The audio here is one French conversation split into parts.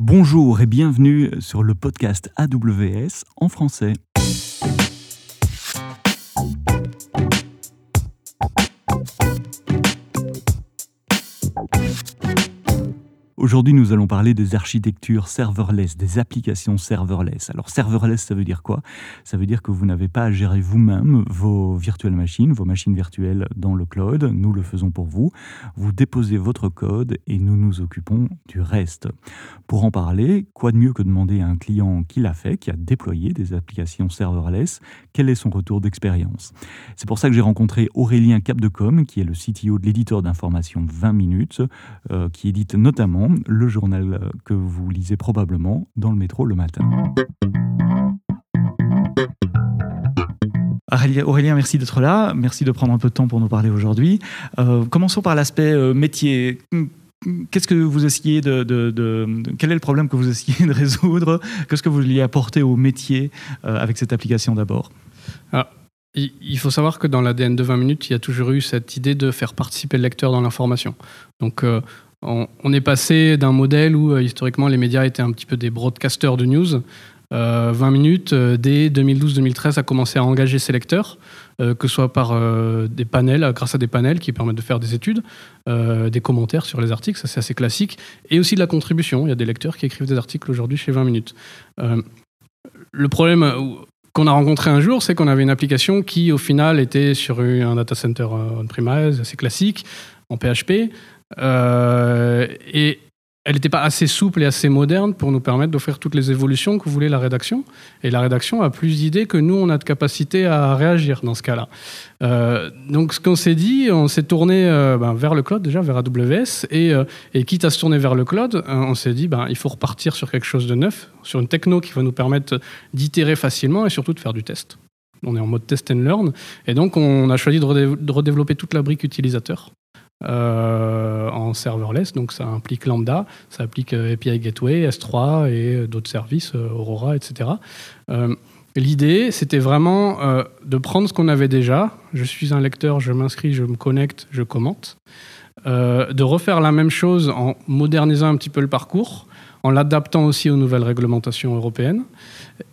Bonjour et bienvenue sur le podcast AWS en français. Aujourd'hui, nous allons parler des architectures serverless, des applications serverless. Alors, serverless, ça veut dire quoi? Ça veut dire que vous n'avez pas à gérer vous-même vos virtuelles machines, vos machines virtuelles dans le cloud. Nous le faisons pour vous. Vous déposez votre code et nous nous occupons du reste. Pour en parler, quoi de mieux que demander à un client qui l'a fait, qui a déployé des applications serverless, quel est son retour d'expérience? C'est pour ça que j'ai rencontré Aurélien Capdecom, qui est le CTO de l'éditeur d'information 20 minutes, euh, qui édite notamment le journal que vous lisez probablement dans le métro le matin. Aurélien, merci d'être là. Merci de prendre un peu de temps pour nous parler aujourd'hui. Euh, commençons par l'aspect euh, métier. Qu'est-ce que vous essayez de, Quel est le problème que vous essayez de résoudre? Qu'est-ce que vous vouliez apporter au métier euh, avec cette application d'abord? Ah, il faut savoir que dans l'ADN de 20 minutes, il y a toujours eu cette idée de faire participer le lecteur dans l'information. Donc, on, est passé d'un modèle où euh, historiquement les médias étaient un petit peu des broadcasters de news. 20 euh, minutes, euh, dès 2012-2013, a commencé à engager ses lecteurs, que ce soit par des panels, grâce à des panels qui permettent de faire des études, des commentaires sur les articles, ça c'est assez classique, et aussi de la contribution. Il y a des lecteurs qui écrivent des articles aujourd'hui chez 20 minutes. le problème qu'on a rencontré un jour, c'est qu'on avait une application qui, au final, était sur un data center on-premise, assez classique, en PHP, et elle n'était pas assez souple et assez moderne pour nous permettre d'offrir toutes les évolutions que voulait la rédaction. Et la rédaction a plus d'idées que nous, on a de capacité à réagir dans ce cas-là. Euh, donc ce qu'on s'est dit, on s'est tourné euh, ben, vers le cloud déjà, vers AWS, et, quitte à se tourner vers le cloud, on s'est dit, ben, il faut repartir sur quelque chose de neuf, sur une techno qui va nous permettre d'itérer facilement et surtout de faire du test. On est en mode test and learn, et donc on a choisi de redévelopper toute la brique utilisateur. Euh, en serverless, donc ça implique Lambda, ça implique euh, API Gateway, S3 et euh, d'autres services, Aurora, etc. L'idée, c'était vraiment de prendre ce qu'on avait déjà. Je suis un lecteur, je m'inscris, je me connecte, je commente. de refaire la même chose en modernisant un petit peu le parcours, en l'adaptant aussi aux nouvelles réglementations européennes.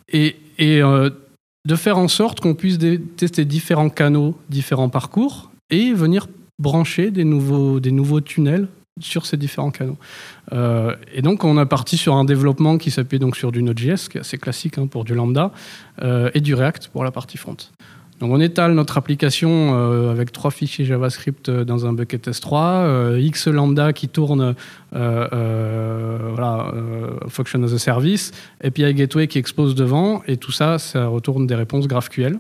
Et, et de faire en sorte qu'on puisse tester différents canaux, différents parcours et venir brancher des nouveaux, tunnels sur ces différents canaux. Euh, et donc, on a parti sur un développement qui s'appuie donc sur du Node.js, qui est assez classique hein, pour du Lambda, euh, et du React pour la partie front. Donc, on étale notre application euh, avec trois fichiers JavaScript dans un bucket S3, X Lambda qui tourne voilà, Function as a Service, API Gateway qui expose devant, et tout ça, ça retourne des réponses GraphQL.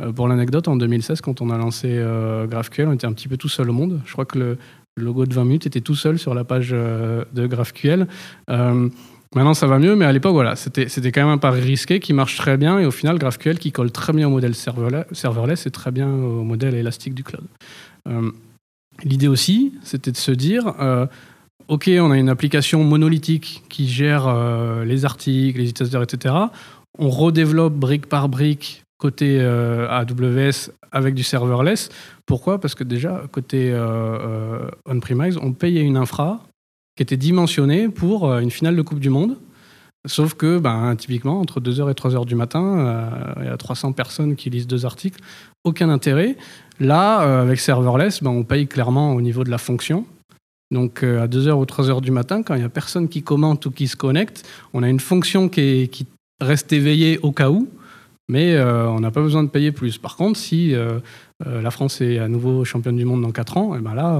Euh, pour l'anecdote, en 2016, quand on a lancé euh, GraphQL, on était un petit peu tout seul au monde. Je crois que le, logo de 20 minutes était tout seul sur la page euh, de GraphQL. Maintenant, ça va mieux, mais à l'époque, voilà, c'était quand même un pari risqué qui marche très bien. Et au final, GraphQL qui colle très bien au modèle serverless et très bien au modèle élastique du cloud. L'idée aussi, c'était de se dire, OK, on a une application monolithique qui gère les articles, les utilisateurs, etc. On redéveloppe brique par brique côté euh, AWS avec du serverless. Pourquoi? Parce que déjà, côté euh, euh, on-premise, on payait une infra qui était dimensionnée pour une finale de Coupe du Monde. Sauf que, ben, typiquement, entre 2h et 3h du matin, il y a 300 personnes qui lisent deux articles. Aucun intérêt. Là, avec serverless, ben, on paye clairement au niveau de la fonction. Donc, à 2h ou 3h du matin, quand il n'y a personne qui commente ou qui se connecte, on a une fonction qui reste éveillée au cas où mais euh, on n'a pas besoin de payer plus. Par contre, si euh, euh, la France est à nouveau championne du monde dans 4 ans, eh ben là,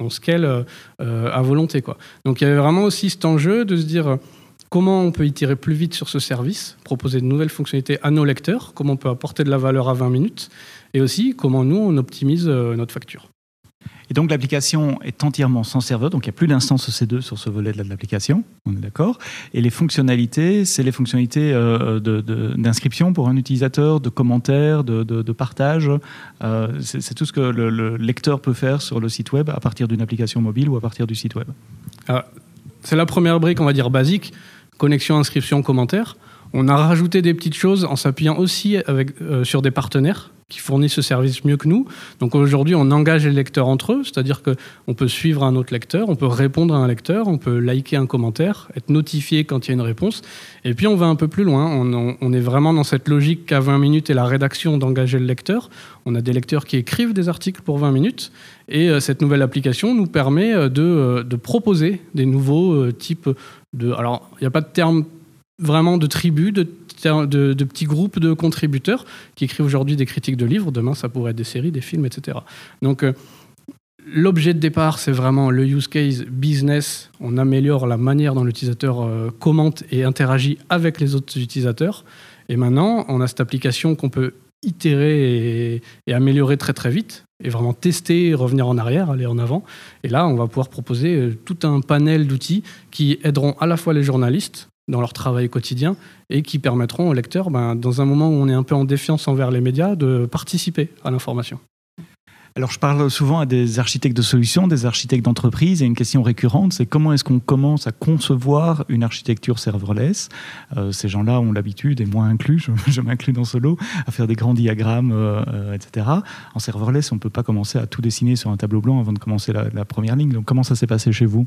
on, scale à volonté. Quoi. Donc il y avait vraiment aussi cet enjeu de se dire comment on peut itérer plus vite sur ce service, proposer de nouvelles fonctionnalités à nos lecteurs, comment on peut apporter de la valeur à 20 minutes, et aussi comment nous, on optimise notre facture. Et donc l'application est entièrement sans serveur, donc il n'y a plus d'instance EC2 sur ce volet de l'application, on est d'accord. Et les fonctionnalités, c'est les fonctionnalités euh, d'inscription pour un utilisateur, de commentaires, de, partage. Euh, c'est tout ce que le, lecteur peut faire sur le site web à partir d'une application mobile ou à partir du site web. Ah, c'est la première brique, on va dire basique, connexion, inscription, commentaire. On a rajouté des petites choses en s'appuyant aussi euh, sur des partenaires qui fournissent ce service mieux que nous. Donc aujourd'hui, on engage les lecteurs entre eux, c'est-à-dire qu'on peut suivre un autre lecteur, on peut répondre à un lecteur, on peut liker un commentaire, être notifié quand il y a une réponse. Et puis on va un peu plus loin. On, est vraiment dans cette logique qu'à 20 minutes et la rédaction d'engager le lecteur. On a des lecteurs qui écrivent des articles pour 20 minutes. Et euh, cette nouvelle application nous permet euh, de, euh, de proposer des nouveaux types de... Alors, il n'y a pas de terme vraiment de tribu, de, de, petits groupes de contributeurs qui écrivent aujourd'hui des critiques de livres. Demain, ça pourrait être des séries, des films, etc. Donc, euh, l'objet de départ, c'est vraiment le use case business. On améliore la manière dont l'utilisateur euh, commente et interagit avec les autres utilisateurs. Et maintenant, on a cette application qu'on peut itérer et, améliorer très très vite et vraiment tester, revenir en arrière, aller en avant. Et là, on va pouvoir proposer euh, tout un panel d'outils qui aideront à la fois les journalistes dans leur travail quotidien et qui permettront aux lecteurs, ben, dans un moment où on est un peu en défiance envers les médias, de participer à l'information. Alors je parle souvent à des architectes de solutions, des architectes d'entreprise, et une question récurrente, c'est comment est-ce qu'on commence à concevoir une architecture serverless? Euh, Ces gens-là ont l'habitude, et moi inclus, je, m'inclus dans ce lot, à faire des grands diagrammes, euh, euh, etc. En serverless, on ne peut pas commencer à tout dessiner sur un tableau blanc avant de commencer la première ligne. Donc comment ça s'est passé chez vous?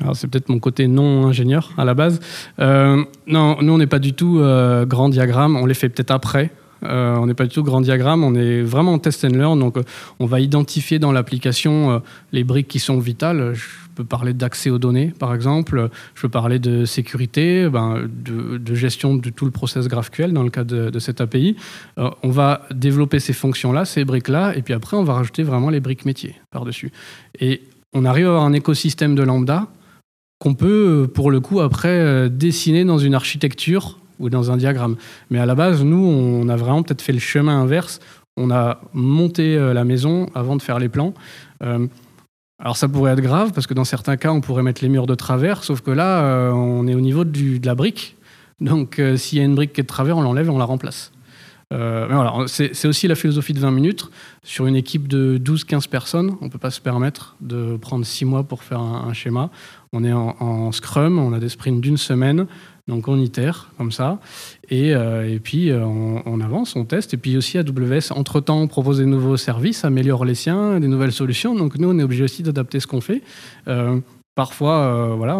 Alors c'est peut-être mon côté non ingénieur à la base. Euh, non, nous on n'est pas du tout euh, grand diagramme, on les fait peut-être après. Euh, on n'est pas du tout grand diagramme, on est vraiment en test and learn. Donc on va identifier dans l'application les briques qui sont vitales. Je peux parler d'accès aux données par exemple, je peux parler de sécurité, ben, de, gestion de tout le process GraphQL dans le cas de, de cette API. on va développer ces fonctions-là, ces briques-là, et puis après on va rajouter vraiment les briques métiers par-dessus. Et on arrive à avoir un écosystème de lambda qu'on peut, euh, pour le coup, après euh, dessiner dans une architecture ou dans un diagramme. Mais à la base, nous, on a vraiment peut-être fait le chemin inverse. On a monté euh, la maison avant de faire les plans. alors ça pourrait être grave parce que dans certains cas, on pourrait mettre les murs de travers, sauf que là, on est au niveau de la brique. Donc s'il y a une brique qui est de travers, on l'enlève et on la remplace. Euh, voilà, c'est aussi la philosophie de 20 minutes. Sur une équipe de 12-15 personnes, on ne peut pas se permettre de prendre 6 mois pour faire un, schéma. On est en, Scrum, on a des sprints d'une semaine, donc on itère comme ça. Et, euh, et puis euh, on, avance, on teste. Et puis aussi AWS, entre-temps, on propose des nouveaux services, améliore les siens, des nouvelles solutions. Donc nous, on est obligé aussi d'adapter ce qu'on fait. Parfois, euh, voilà,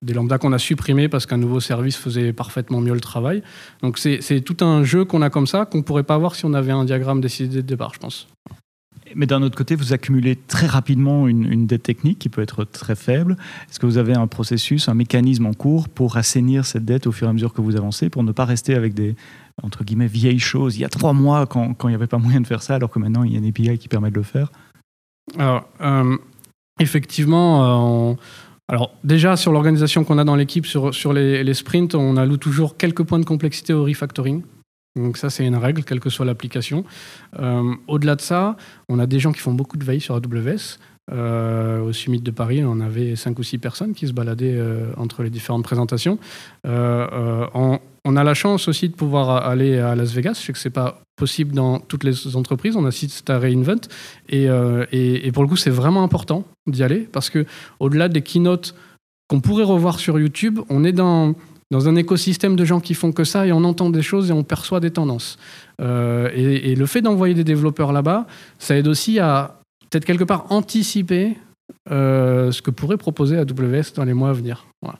des lambdas qu'on a supprimés parce qu'un nouveau service faisait parfaitement mieux le travail. Donc c'est tout un jeu qu'on a comme ça qu'on ne pourrait pas avoir si on avait un diagramme décidé de départ, je pense. Mais d'un autre côté, vous accumulez très rapidement une, dette technique qui peut être très faible. Est-ce que vous avez un processus, un mécanisme en cours pour assainir cette dette au fur et à mesure que vous avancez, pour ne pas rester avec des entre guillemets vieilles choses? Il y a trois mois, quand, il n'y avait pas moyen de faire ça, alors que maintenant il y a une API qui permet de le faire. Alors, euh, effectivement, euh, alors déjà sur l'organisation qu'on a dans l'équipe, sur, les, sprints, on alloue toujours quelques points de complexité au refactoring. Donc ça, c'est une règle, quelle que soit l'application. Euh, au-delà de ça, on a des gens qui font beaucoup de veille sur AWS. Euh, au Summit de Paris, on avait cinq ou six personnes qui se baladaient entre les différentes présentations. En, on a la chance aussi de pouvoir aller à Las Vegas. Je sais que c'est pas possible dans toutes les entreprises. On assiste à Reinvent euh, et, pour le coup, c'est vraiment important d'y aller parce que au-delà des keynotes qu'on pourrait revoir sur YouTube, on est dans dans un écosystème de gens qui font que ça et on entend des choses et on perçoit des tendances. Euh, et, le fait d'envoyer des développeurs là-bas, ça aide aussi à peut-être quelque part anticiper euh, ce que pourrait proposer AWS dans les mois à venir. Voilà.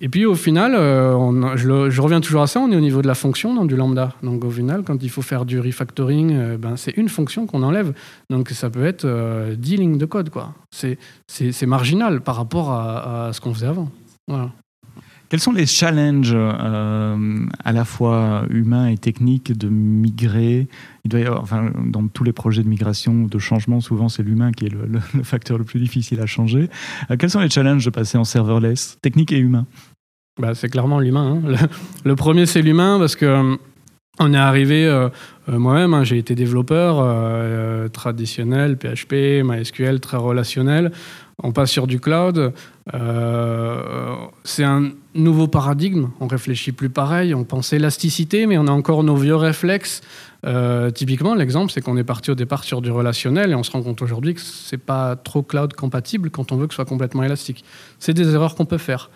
Et puis au final, euh, je, reviens toujours à ça, on est au niveau de la fonction dans du lambda. Donc au final, quand il faut faire du refactoring, euh, ben, c'est une fonction qu'on enlève. Donc ça peut être euh, 10 lignes de code. quoi. C'est marginal par rapport à, ce qu'on faisait avant. Quels sont les challenges euh, à la fois humains et techniques de migrer? Il doit y avoir, Dans tous les projets de migration, de changement, souvent c'est l'humain qui est le, facteur le plus difficile à changer. quels sont les challenges de passer en serverless, technique et humain bah, c'est clairement l'humain. Hein. Le, premier, c'est l'humain parce que euh, on est arrivé, euh, euh, moi-même, hein, j'ai été développeur traditionnel, PHP, MySQL, très relationnel. On passe sur du cloud. c'est un nouveau paradigme. On réfléchit plus pareil. On pense élasticité, mais on a encore nos vieux réflexes. typiquement, l'exemple, c'est qu'on est parti au départ sur du relationnel et on se rend compte aujourd'hui que c'est pas trop cloud compatible quand on veut que ce soit complètement élastique. C'est des erreurs qu'on peut faire.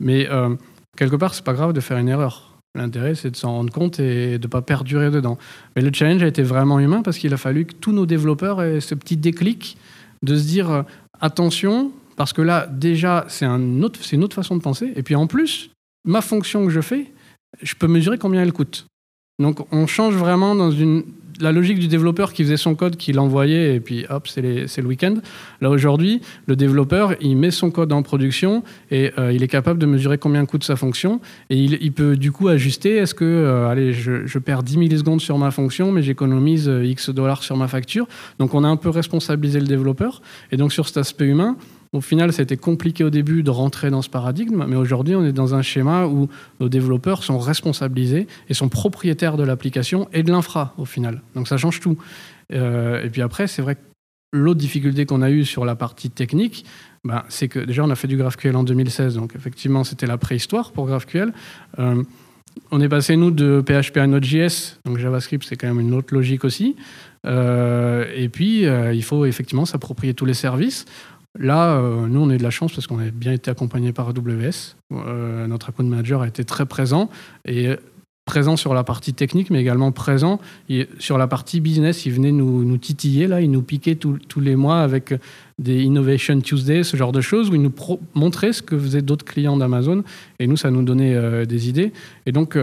Mais euh, quelque part, c'est pas grave de faire une erreur. L'intérêt, c'est de s'en rendre compte et de ne pas perdurer dedans. Mais le challenge a été vraiment humain parce qu'il a fallu que tous nos développeurs aient ce petit déclic de se dire euh, attention, parce que là, déjà, c'est une autre façon de penser. Et puis en plus, ma fonction que je fais, je peux mesurer combien elle coûte. Donc on change vraiment dans une, la logique du développeur qui faisait son code, qui l'envoyait, et puis hop, c'est le week-end. Là, aujourd'hui, le développeur, il met son code en production et euh, il est capable de mesurer combien coûte sa fonction. Et il, peut du coup ajuster est-ce que, euh, allez, je, perds 10 millisecondes sur ma fonction, mais j'économise euh, X dollars sur ma facture? Donc, on a un peu responsabilisé le développeur. Et donc, sur cet aspect humain, au final, été compliqué au début de rentrer dans ce paradigme, mais aujourd'hui, on est dans un schéma où nos développeurs sont responsabilisés et sont propriétaires de l'application et de l'infra, au final. Donc ça change tout. Euh, et puis après, c'est vrai que l'autre difficulté qu'on a eue sur la partie technique, ben, c'est que déjà, on a fait du GraphQL en 2016, donc effectivement, c'était la préhistoire pour GraphQL. Euh, on est passé, nous, de PHP à Node.js, donc JavaScript, c'est quand même une autre logique aussi. Euh, et puis, il faut effectivement s'approprier tous les services. Là, euh, nous, on a eu de la chance parce qu'on a bien été accompagné par AWS. Euh, notre account manager a été très présent et présent sur la partie technique, mais également présent sur la partie business. Il venait nous, titiller, là, il nous piquait tous les mois avec des Innovation Tuesday, ce genre de choses, où il nous montrait ce que faisaient d'autres clients d'Amazon. Et nous, ça nous donnait euh, des idées. Et donc,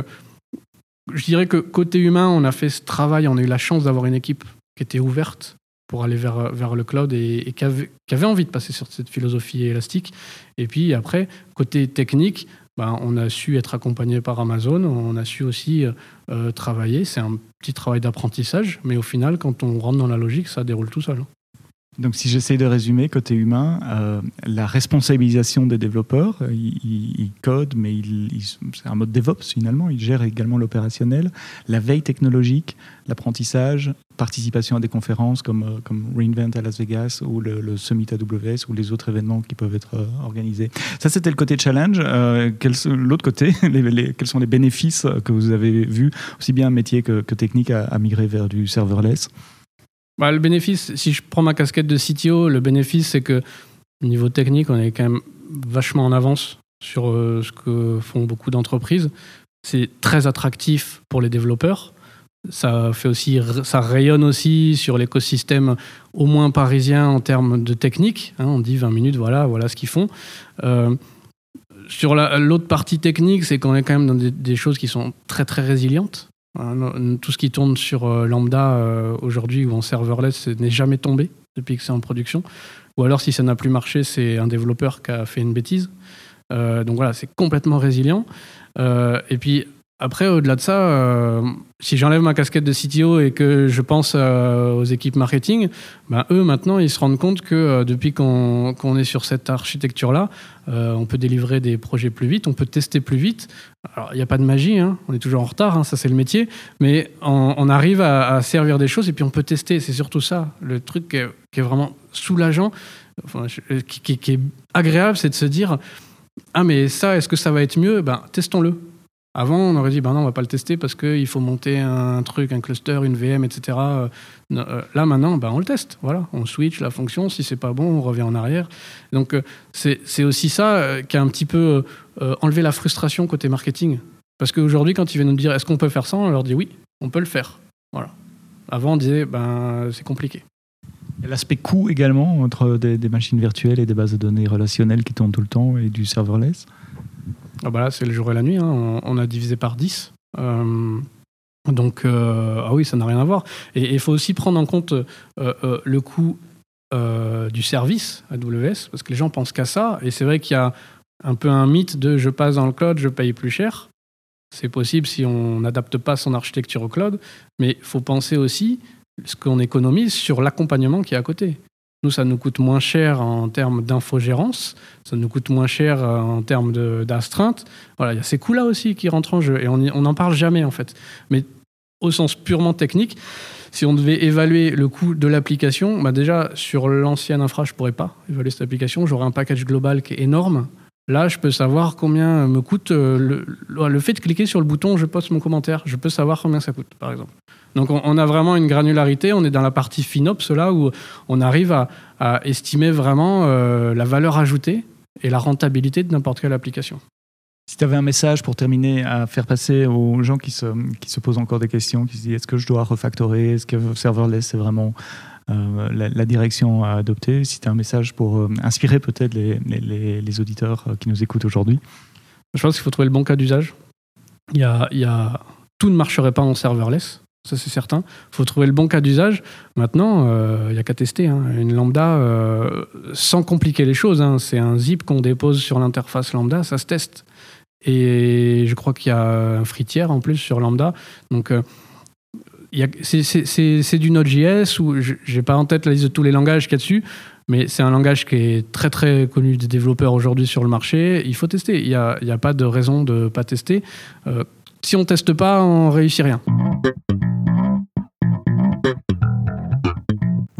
je dirais que côté humain, on a fait ce travail, on a eu la chance d'avoir une équipe qui était ouverte pour aller vers, vers le cloud et, qui, avait, envie de passer sur cette philosophie élastique. Et puis après, côté technique, ben, on a su être accompagné par Amazon, on a su aussi euh, travailler. C'est un petit travail d'apprentissage, mais au final, quand on rentre dans la logique, ça déroule tout seul. Donc si j'essaie de résumer, côté humain, euh, la responsabilisation des développeurs, euh, ils, codent, mais c'est un mode DevOps finalement, ils gèrent également l'opérationnel, la veille technologique, l'apprentissage, participation à des conférences comme, euh, comme Reinvent à Las Vegas ou le, Summit AWS ou les autres événements qui peuvent être organisés. Ça c'était le côté challenge. L'autre côté, quels sont les bénéfices que vous avez vus, aussi bien métier que, technique à migrer vers du serverless? Bah, le bénéfice, si je prends ma casquette de CTO, le bénéfice, c'est que niveau technique, on est quand même vachement en avance sur euh, ce que font beaucoup d'entreprises. C'est très attractif pour les développeurs. Ça, fait aussi, ça rayonne aussi sur l'écosystème au moins parisien en termes de technique. Hein. on dit 20 minutes, voilà, voilà ce qu'ils font. Euh, sur l'autre partie technique, c'est qu'on est quand même dans des, choses qui sont très très résilientes. Hein, tout ce qui tourne sur euh, Lambda euh, aujourd'hui ou en serverless n'est jamais tombé depuis que c'est en production. Ou alors, si ça n'a plus marché, c'est un développeur qui a fait une bêtise. Euh, donc voilà, c'est complètement résilient. et puis, après, au-delà de ça, euh, si j'enlève ma casquette de CTO et que je pense euh, aux équipes marketing, ben, eux, maintenant, ils se rendent compte que euh, depuis qu'on est sur cette architecture-là, on peut délivrer des projets plus vite, on peut tester plus vite. Alors, il n'y a pas de magie, hein, on est toujours en retard, hein, ça c'est le métier, mais on, arrive à, servir des choses et puis on peut tester. C'est surtout ça, le truc qui est, vraiment soulageant, qui, est agréable, c'est de se dire Ah, mais ça, est-ce que ça va être mieux? Ben, testons-le avant, on aurait dit, ben non, on va pas le tester parce qu'il faut monter un truc, un cluster, une VM, etc. Euh, euh, là, maintenant, ben, on le teste. Voilà, on switch la fonction. Si c'est pas bon, on revient en arrière. Donc, euh, c'est aussi ça qui a un petit peu enlevé la frustration côté marketing. Parce qu'aujourd'hui, quand ils viennent nous dire, est-ce qu'on peut faire ça On leur dit, oui, on peut le faire. Voilà. Avant, on disait, ben, c'est compliqué. L'aspect coût également, entre des, des, machines virtuelles et des bases de données relationnelles qui tournent tout le temps et du serverless ah bah là, c'est le jour et la nuit. Hein. On, a divisé par 10. Euh, donc, euh, ah oui, ça n'a rien à voir. Et il faut aussi prendre en compte euh, le coût du service AWS, parce que les gens pensent qu'à ça. Et c'est vrai qu'il y a un peu un mythe de je passe dans le cloud, je paye plus cher. C'est possible si on n'adapte pas son architecture au cloud, mais il faut penser aussi ce qu'on économise sur l'accompagnement qui est à côté. Nous, ça nous coûte moins cher en termes d'infogérance, ça nous coûte moins cher euh, en termes d'astreinte. Voilà, il y a ces coûts-là aussi qui rentrent en jeu et on n'en parle jamais en fait. Mais au sens purement technique, si on devait évaluer le coût de l'application, bah déjà sur l'ancienne infra, je pourrais pas évaluer cette application. J'aurais un package global qui est énorme. Là, je peux savoir combien me coûte euh, le, fait de cliquer sur le bouton je poste mon commentaire. Je peux savoir combien ça coûte, par exemple. Donc on, a vraiment une granularité, on est dans la partie FinOps là où on arrive à, estimer vraiment euh, la valeur ajoutée et la rentabilité de n'importe quelle application. Si tu avais un message pour terminer à faire passer aux gens qui se, qui se posent encore des questions, qui se disent est-ce que je dois refactorer, est-ce que serverless c'est vraiment euh, la, direction à adopter, si tu as un message pour euh, inspirer peut-être les, les, auditeurs euh, qui nous écoutent aujourd'hui Je pense qu'il faut trouver le bon cas d'usage. Il y a, il y a... Tout ne marcherait pas en serverless, ça c'est certain. Il faut trouver le bon cas d'usage. Maintenant, il n'y a qu'à tester. Hein. Une lambda, sans compliquer les choses, hein. c'est un zip qu'on dépose sur l'interface lambda, ça se teste. Et je crois qu'il y a un fritière en plus sur Lambda. Donc, euh, c'est du Node.js où j'ai pas en tête la liste de tous les langages qu'il y a dessus, mais c'est un langage qui est très très connu des développeurs aujourd'hui sur le marché. Il faut tester. Il n'y a, pas de raison de pas tester. Euh, si on teste pas, on réussit rien.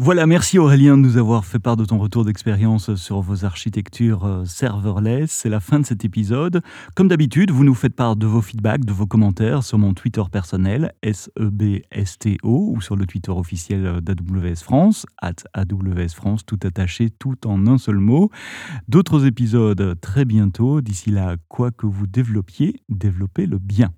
Voilà, merci Aurélien de nous avoir fait part de ton retour d'expérience sur vos architectures euh, serverless. C'est la fin de cet épisode. Comme d'habitude, vous nous faites part de vos feedbacks, de vos commentaires sur mon Twitter personnel, SEBSTO, ou sur le Twitter officiel d'AWS France, at AWS France, tout attaché, tout en un seul mot. D'autres épisodes très bientôt. D'ici là, quoi que vous développiez, développez le bien.